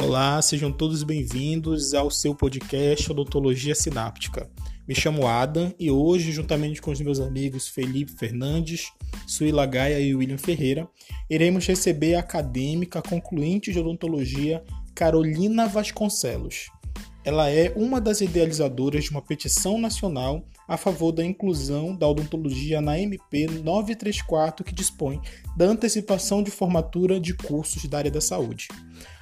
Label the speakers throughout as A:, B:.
A: Olá, sejam todos bem-vindos ao seu podcast Odontologia Sináptica. Me chamo Adam e hoje, juntamente com os meus amigos Felipe Fernandes, Suíla Gaia e William Ferreira, iremos receber a acadêmica concluinte de odontologia Carolina Vasconcelos. Ela é uma das idealizadoras de uma petição nacional a favor da inclusão da odontologia na MP 934, que dispõe da antecipação de formatura de cursos da área da saúde.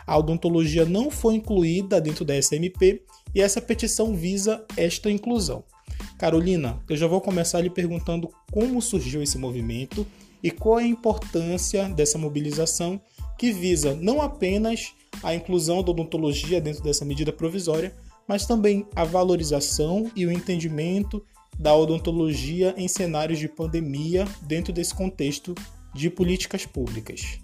A: A odontologia não foi incluída dentro da SMP e essa petição visa esta inclusão. Carolina, eu já vou começar lhe perguntando como surgiu esse movimento e qual é a importância dessa mobilização que visa não apenas a inclusão da odontologia dentro dessa medida provisória, mas também a valorização e o entendimento da odontologia em cenários de pandemia dentro desse contexto de políticas públicas.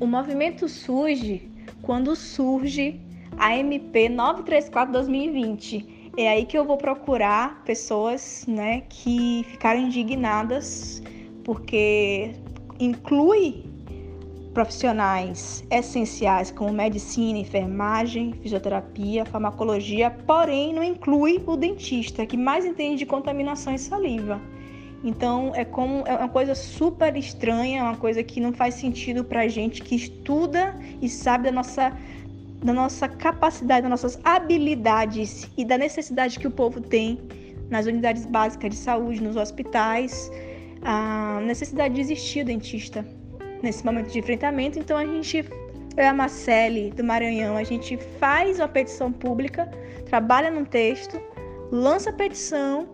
B: O movimento surge quando surge a MP 934-2020. É aí que eu vou procurar pessoas né, que ficaram indignadas porque inclui profissionais essenciais como medicina, enfermagem, fisioterapia, farmacologia, porém não inclui o dentista, que mais entende de contaminação e saliva. Então é como é uma coisa super estranha, uma coisa que não faz sentido para a gente que estuda e sabe da nossa da nossa capacidade, das nossas habilidades e da necessidade que o povo tem nas unidades básicas de saúde, nos hospitais, a necessidade de existir o dentista nesse momento de enfrentamento. Então a gente, eu e a Marcele do Maranhão, a gente faz uma petição pública, trabalha num texto, lança a petição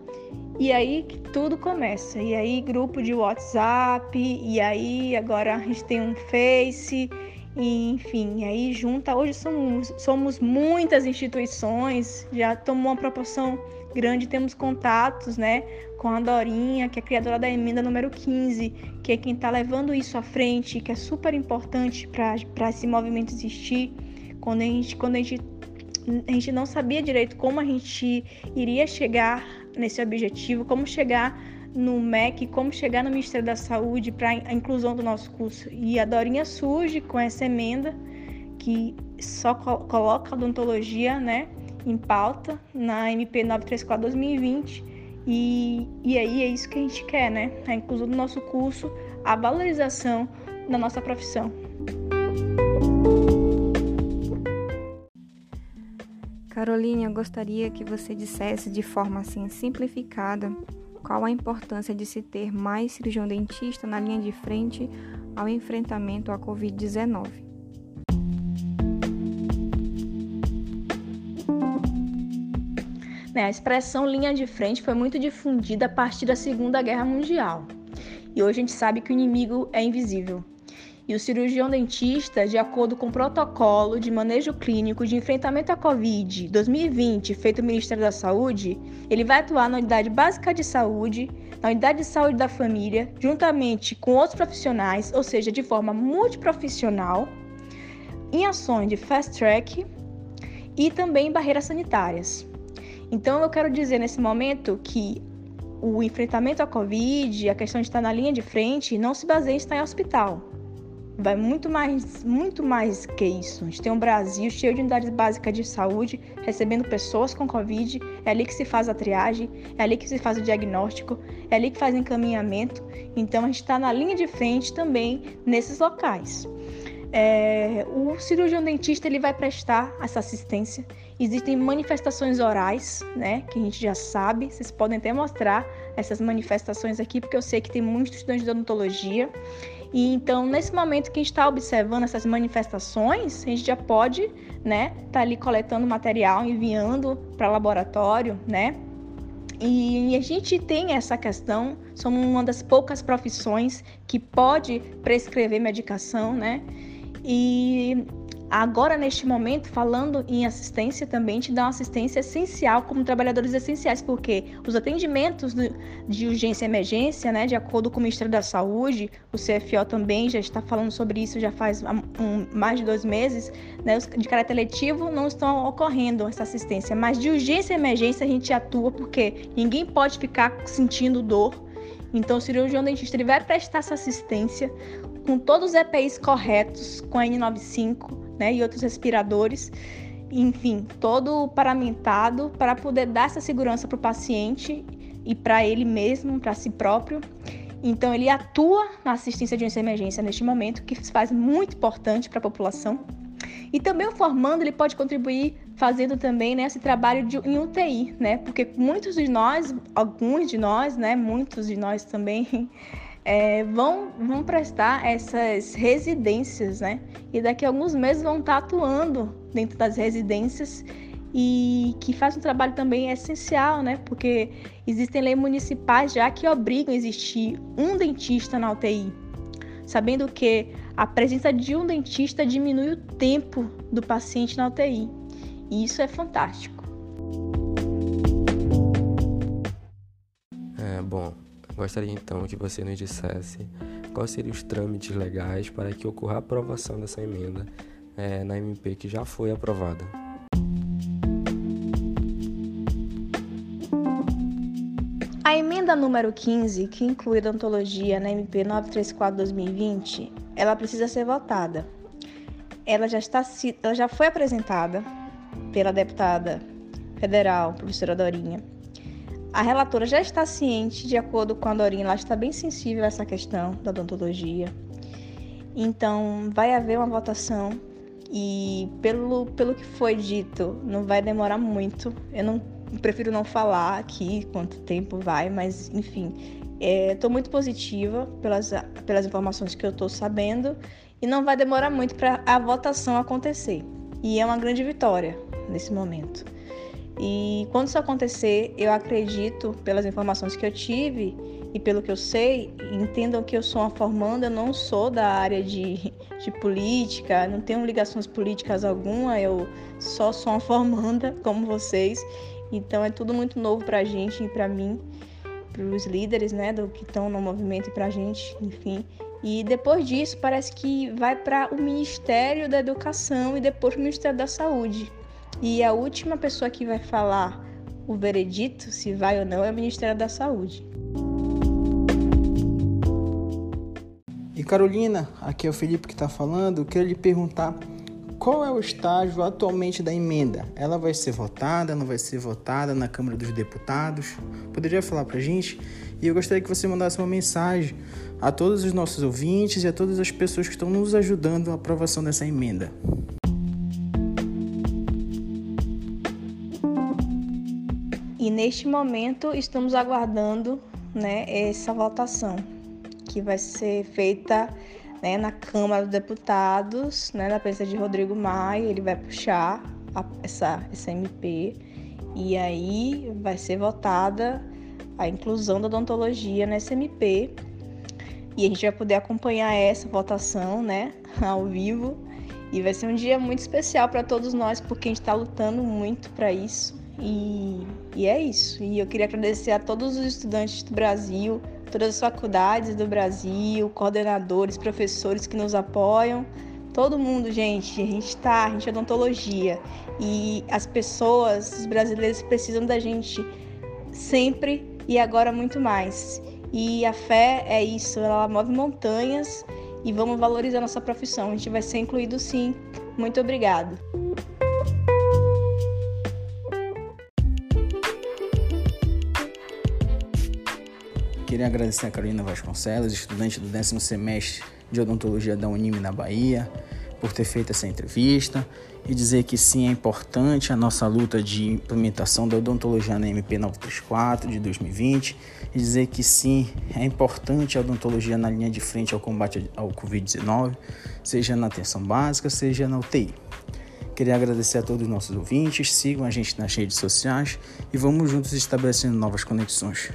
B: e aí que tudo começa. E aí grupo de WhatsApp, e aí agora a gente tem um Face, e, enfim, aí junta. Hoje somos, somos muitas instituições, já tomou uma proporção grande, temos contatos, né, com a Dorinha, que é criadora da emenda número 15, que é quem está levando isso à frente, que é super importante para esse movimento existir. Quando a gente, quando a gente a gente não sabia direito como a gente iria chegar nesse objetivo, como chegar no MEC, como chegar no Ministério da Saúde para a inclusão do nosso curso. E a Dorinha surge com essa emenda que só coloca odontologia né, em pauta na MP 934-2020. E, e aí é isso que a gente quer, né? A inclusão do nosso curso, a valorização da nossa profissão.
C: Caroline, eu gostaria que você dissesse de forma assim simplificada qual a importância de se ter mais cirurgião dentista na linha de frente ao enfrentamento à Covid-19.
B: A expressão linha de frente foi muito difundida a partir da Segunda Guerra Mundial. E hoje a gente sabe que o inimigo é invisível e o cirurgião dentista, de acordo com o protocolo de manejo clínico de enfrentamento à Covid 2020, feito no Ministério da Saúde, ele vai atuar na unidade básica de saúde, na unidade de saúde da família, juntamente com outros profissionais, ou seja, de forma multiprofissional, em ações de fast track e também barreiras sanitárias. Então, eu quero dizer nesse momento que o enfrentamento à Covid, a questão de estar na linha de frente, não se baseia em estar em hospital vai muito mais, muito mais que isso. A gente tem um Brasil cheio de unidades básicas de saúde, recebendo pessoas com Covid, é ali que se faz a triagem, é ali que se faz o diagnóstico, é ali que faz encaminhamento. Então a gente está na linha de frente também nesses locais. É, o cirurgião dentista ele vai prestar essa assistência. Existem manifestações orais, né, que a gente já sabe. Vocês podem até mostrar essas manifestações aqui, porque eu sei que tem muitos estudantes de odontologia. E então, nesse momento que a gente está observando essas manifestações, a gente já pode, né, tá ali coletando material, enviando para laboratório, né? E a gente tem essa questão, somos uma das poucas profissões que pode prescrever medicação, né? E Agora, neste momento, falando em assistência, também te dá uma assistência essencial como trabalhadores essenciais, porque os atendimentos de urgência e emergência, né, de acordo com o Ministério da Saúde, o CFO também já está falando sobre isso já faz um, mais de dois meses, né, de caráter letivo não estão ocorrendo essa assistência, mas de urgência e emergência a gente atua porque ninguém pode ficar sentindo dor. Então, o cirurgião dentista ele vai prestar essa assistência com todos os EPIs corretos, com a N95, né, e outros respiradores, enfim, todo paramentado para poder dar essa segurança para o paciente e para ele mesmo, para si próprio. Então, ele atua na assistência de emergência neste momento, que faz muito importante para a população. E também o formando, ele pode contribuir fazendo também né, esse trabalho de, em UTI, né? Porque muitos de nós, alguns de nós, né, muitos de nós também é, vão, vão prestar essas residências, né? E daqui a alguns meses vão estar atuando dentro das residências e que faz um trabalho também essencial, né? Porque existem leis municipais já que obrigam a existir um dentista na UTI, sabendo que a presença de um dentista diminui o tempo do paciente na UTI. E isso é fantástico.
D: É, bom, Gostaria então que você nos dissesse quais seriam os trâmites legais para que ocorra a aprovação dessa emenda é, na MP que já foi aprovada.
B: A emenda número 15, que inclui a odontologia na MP 934/2020, ela precisa ser votada. Ela já está ela já foi apresentada pela deputada federal, professora Dorinha, a relatora já está ciente, de acordo com a Dorinha, ela está bem sensível a essa questão da odontologia. Então, vai haver uma votação e, pelo, pelo que foi dito, não vai demorar muito. Eu não prefiro não falar aqui quanto tempo vai, mas, enfim, estou é, muito positiva pelas, pelas informações que eu estou sabendo e não vai demorar muito para a votação acontecer. E é uma grande vitória nesse momento. E quando isso acontecer, eu acredito, pelas informações que eu tive e pelo que eu sei, entendam que eu sou uma formanda, eu não sou da área de, de política, não tenho ligações políticas alguma, eu só sou uma formanda como vocês. Então é tudo muito novo para a gente e para mim, os líderes, né, do que estão no movimento e para a gente, enfim. E depois disso, parece que vai para o Ministério da Educação e depois o Ministério da Saúde. E a última pessoa que vai falar o veredito, se vai ou não, é o Ministério da Saúde.
E: E Carolina, aqui é o Felipe que está falando. Eu queria lhe perguntar qual é o estágio atualmente da emenda? Ela vai ser votada, não vai ser votada na Câmara dos Deputados? Poderia falar para a gente? E eu gostaria que você mandasse uma mensagem a todos os nossos ouvintes e a todas as pessoas que estão nos ajudando na aprovação dessa emenda.
B: E neste momento estamos aguardando né, essa votação que vai ser feita né, na Câmara dos Deputados, né, na presença de Rodrigo Maia, ele vai puxar a, essa, essa MP e aí vai ser votada a inclusão da odontologia nessa MP e a gente vai poder acompanhar essa votação, né, ao vivo. E vai ser um dia muito especial para todos nós, porque a gente está lutando muito para isso. E, e é isso. E eu queria agradecer a todos os estudantes do Brasil, todas as faculdades do Brasil, coordenadores, professores que nos apoiam. Todo mundo, gente, a gente está, a gente é odontologia. E as pessoas, os brasileiros precisam da gente sempre e agora muito mais. E a fé é isso, ela move montanhas e vamos valorizar nossa profissão. A gente vai ser incluído sim. Muito obrigado.
E: Queria agradecer a Carolina Vasconcelos, estudante do décimo semestre de odontologia da Unime na Bahia, por ter feito essa entrevista e dizer que sim, é importante a nossa luta de implementação da odontologia na MP 934 de 2020 e dizer que sim, é importante a odontologia na linha de frente ao combate ao Covid-19, seja na atenção básica, seja na UTI. Queria agradecer a todos os nossos ouvintes, sigam a gente nas redes sociais e vamos juntos estabelecendo novas conexões.